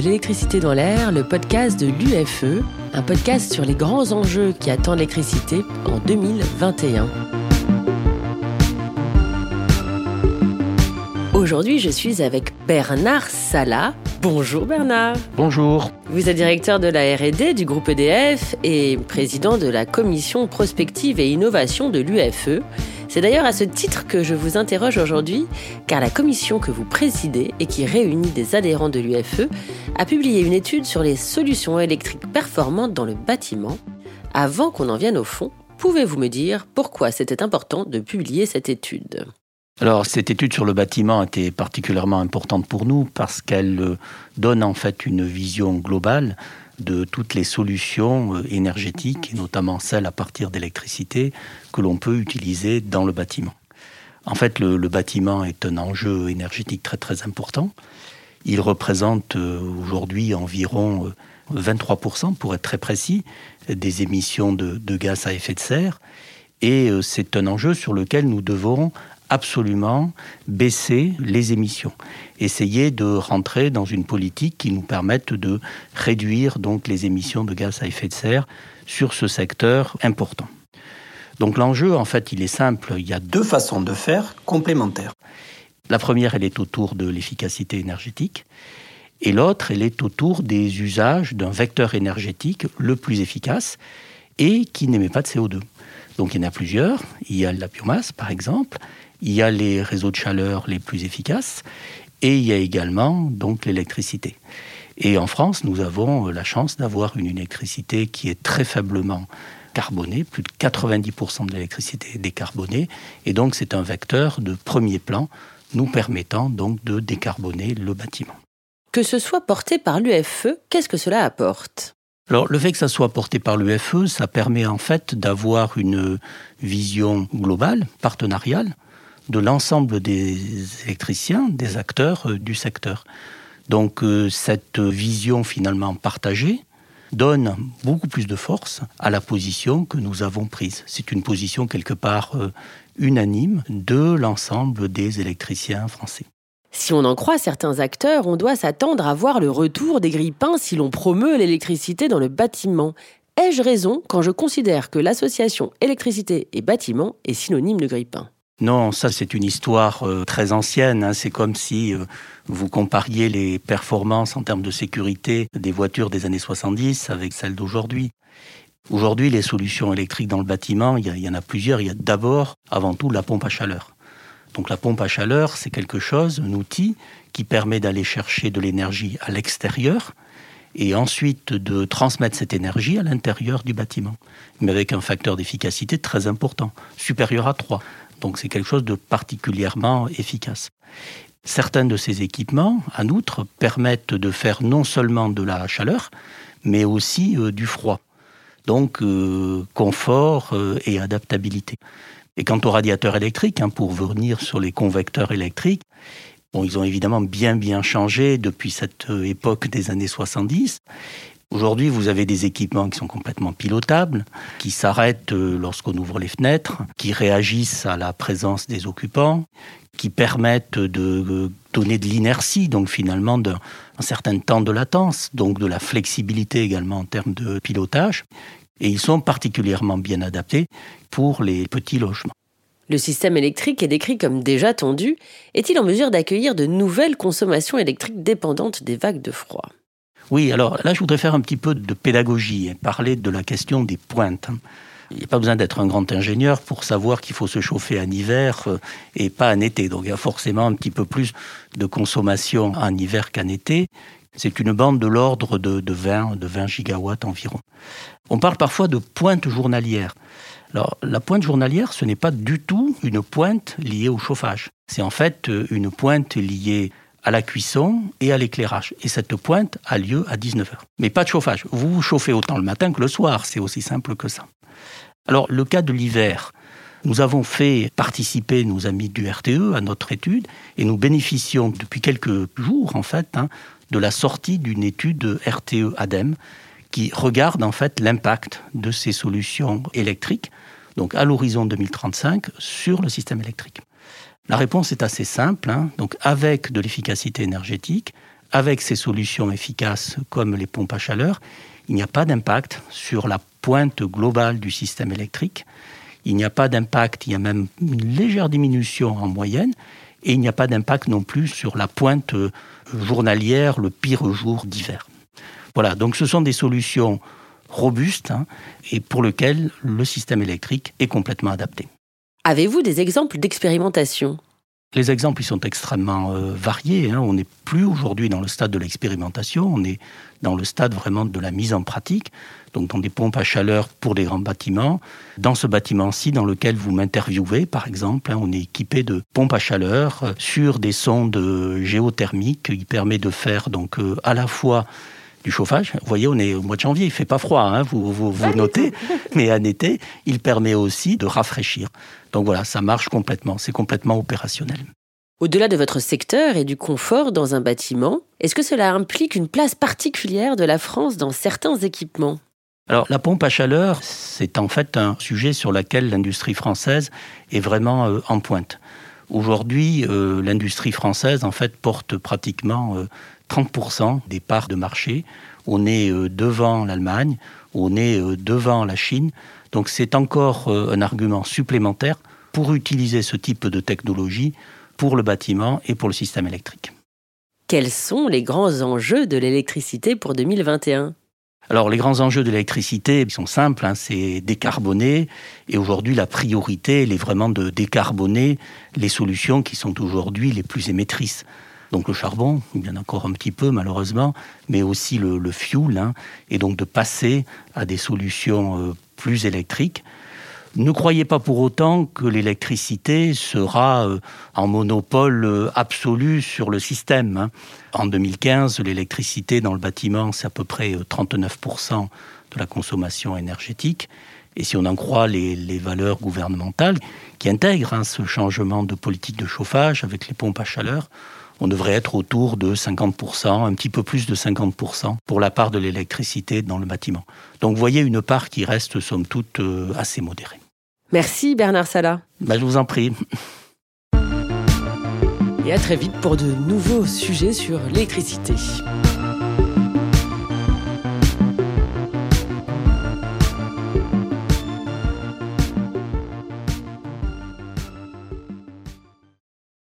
l'électricité dans l'air, le podcast de l'UFE, un podcast sur les grands enjeux qui attendent l'électricité en 2021. Aujourd'hui, je suis avec Bernard Sala. Bonjour Bernard. Bonjour. Vous êtes directeur de la R&D du groupe EDF et président de la commission prospective et innovation de l'UFE. C'est d'ailleurs à ce titre que je vous interroge aujourd'hui, car la commission que vous présidez et qui réunit des adhérents de l'UFE a publié une étude sur les solutions électriques performantes dans le bâtiment. Avant qu'on en vienne au fond, pouvez-vous me dire pourquoi c'était important de publier cette étude? Alors cette étude sur le bâtiment était particulièrement importante pour nous parce qu'elle euh, donne en fait une vision globale de toutes les solutions euh, énergétiques, notamment celles à partir d'électricité, que l'on peut utiliser dans le bâtiment. En fait, le, bâtiment est un enjeu énergétique très très important. Il représente euh, aujourd'hui environ 23%, pour être très précis, des émissions de, de gaz à effet de serre. Et c'est un enjeu sur lequel nous devons absolument baisser les émissions, essayer de rentrer dans une politique qui nous permette de réduire donc les émissions de gaz à effet de serre sur ce secteur important. Donc l'enjeu, en fait, il est simple. Il y a deux façons de faire complémentaires. La première, elle est autour de l'efficacité énergétique. Et l'autre, elle est autour des usages d'un vecteur énergétique le plus efficace et qui n'émet pas de CO2. Donc il y en a plusieurs. Il y a la biomasse, par exemple il y a les réseaux de chaleur les plus efficaces et il y a également donc l'électricité. Et en France, nous avons la chance d'avoir une électricité qui est très faiblement carbonée, plus de 90% de l'électricité est décarbonée, et donc c'est un vecteur de premier plan nous permettant donc de décarboner le bâtiment. Que ce soit porté par l'UFE, qu'est-ce que cela apporte? Alors, le fait que ça soit porté par l'UFE, ça permet en fait d'avoir une vision globale, partenariale, de l'ensemble des électriciens, des acteurs euh, du secteur. Donc euh, cette vision finalement partagée donne beaucoup plus de force à la position que nous avons prise. C'est une position quelque part euh, unanime de l'ensemble des électriciens français. Si on en croit certains acteurs, on doit s'attendre à voir le retour des grippins si l'on promeut l'électricité dans le bâtiment. Ai-je raison quand je considère que l'association électricité et bâtiment est synonyme de grippin? Non, ça c'est une histoire euh, très ancienne. Hein. C'est comme si euh, vous compariez les performances en termes de sécurité des voitures des années 70 avec celles d'aujourd'hui. Aujourd'hui, les solutions électriques dans le bâtiment, il y, en a plusieurs. Il y a d'abord, avant tout, la pompe à chaleur. Donc la pompe à chaleur, c'est quelque chose, un outil qui permet d'aller chercher de l'énergie à l'extérieur et ensuite de transmettre cette énergie à l'intérieur du bâtiment, mais avec un facteur d'efficacité très important, supérieur à 3. Donc c'est quelque chose de particulièrement efficace. Certains de ces équipements, en outre, permettent de faire non seulement de la chaleur, mais aussi euh, du froid. Donc euh, confort euh, et adaptabilité. Et quant aux radiateurs électriques, hein, pour venir sur les convecteurs électriques, ils ont évidemment bien bien changé depuis cette époque des années 70. Aujourd'hui, vous avez des équipements qui sont complètement pilotables, qui s'arrêtent euh, lorsqu'on ouvre les fenêtres, qui réagissent à la présence des occupants, qui permettent de euh, donner de l'inertie, donc finalement d'un certain temps de latence, donc de la flexibilité également en termes de pilotage. Et ils sont particulièrement bien adaptés pour les petits logements. Le système électrique est décrit comme déjà tendu. Est-il en mesure d'accueillir de nouvelles consommations électriques dépendantes des vagues de froid? Oui, alors là, je voudrais faire un petit peu de pédagogie et parler de la question des pointes. Il n'y a pas besoin d'être un grand ingénieur pour savoir qu'il faut se chauffer en hiver euh, et pas en été. Donc il y a forcément un petit peu plus de consommation en hiver qu'en été. C'est une bande de l'ordre de, 20, de 20 gigawatts environ. On parle parfois de pointe journalière. Alors, la pointe journalière, ce n'est pas du tout une pointe liée au chauffage. C'est en fait euh, une pointe liée à la cuisson et à l'éclairage. Et cette pointe a lieu à 19h. Mais pas de chauffage. Vous vous chauffez autant le matin que le soir. C'est aussi simple que ça. Alors, le cas de l'hiver, nous avons fait participer nos amis du RTE à notre étude et nous bénéficions depuis quelques jours, en fait, hein, de la sortie d'une étude RTE ADEME qui regarde, en fait, l'impact de ces solutions électriques, donc à l'horizon 2035, sur le système électrique. La réponse est assez simple. Hein. Donc, avec de l'efficacité énergétique, avec ces solutions efficaces comme les pompes à chaleur, il n'y a pas d'impact sur la pointe globale du système électrique. Il n'y a pas d'impact, il y a même une légère diminution en moyenne, et il n'y a pas d'impact non plus sur la pointe euh, journalière, le pire jour d'hiver. Voilà, donc ce sont des solutions robustes hein, et pour lesquelles le système électrique est complètement adapté. Avez-vous des exemples d'expérimentation les exemples ils sont extrêmement euh, variés. Hein. On n'est plus aujourd'hui dans le stade de l'expérimentation, on est dans le stade vraiment de la mise en pratique, donc dans des pompes à chaleur pour les grands bâtiments. Dans ce bâtiment-ci, dans lequel vous m'interviewez, par exemple, hein, on est équipé de pompes à chaleur euh, sur des sondes euh, géothermiques qui permet de faire donc à la fois du chauffage. Vous voyez, on est au mois de janvier, il fait pas froid, hein, vous, vous, vous notez, mais en été, il permet aussi de rafraîchir. Donc voilà, ça marche complètement, c'est complètement opérationnel. Au-delà de votre secteur et du confort dans un bâtiment, est-ce que cela implique une place particulière de la France dans certains équipements? Alors la pompe à chaleur, c'est en fait un sujet sur lequel l'industrie française est vraiment euh, en pointe. Aujourd'hui, euh, l'industrie française en fait porte pratiquement euh, 30% des parts de marché. On est euh, devant l'Allemagne, on est euh, devant la Chine. Donc c'est encore euh, un argument supplémentaire pour utiliser ce type de technologie pour le bâtiment et pour le système électrique. Quels sont les grands enjeux de l'électricité pour 2021 alors les grands enjeux de l'électricité ils sont simples, hein, c'est décarboner. Et aujourd'hui la priorité elle est vraiment de décarboner les solutions qui sont aujourd'hui les plus émettrices. Donc le charbon, il y en a encore un petit peu malheureusement, mais aussi le, le fuel, hein, et donc de passer à des solutions euh, plus électriques. Ne croyez pas pour autant que l'électricité sera euh, en monopole euh, absolu sur le système. Hein. En 2015, l'électricité dans le bâtiment, c'est à peu près 39% de la consommation énergétique. Et si on en croit les, les valeurs gouvernementales qui intègrent hein, ce changement de politique de chauffage avec les pompes à chaleur, on devrait être autour de 50%, un petit peu plus de 50% pour la part de l'électricité dans le bâtiment. Donc vous voyez une part qui reste, somme toute, euh, assez modérée. Merci Bernard Salah. Ben, je vous en prie. Et à très vite pour de nouveaux sujets sur l'électricité.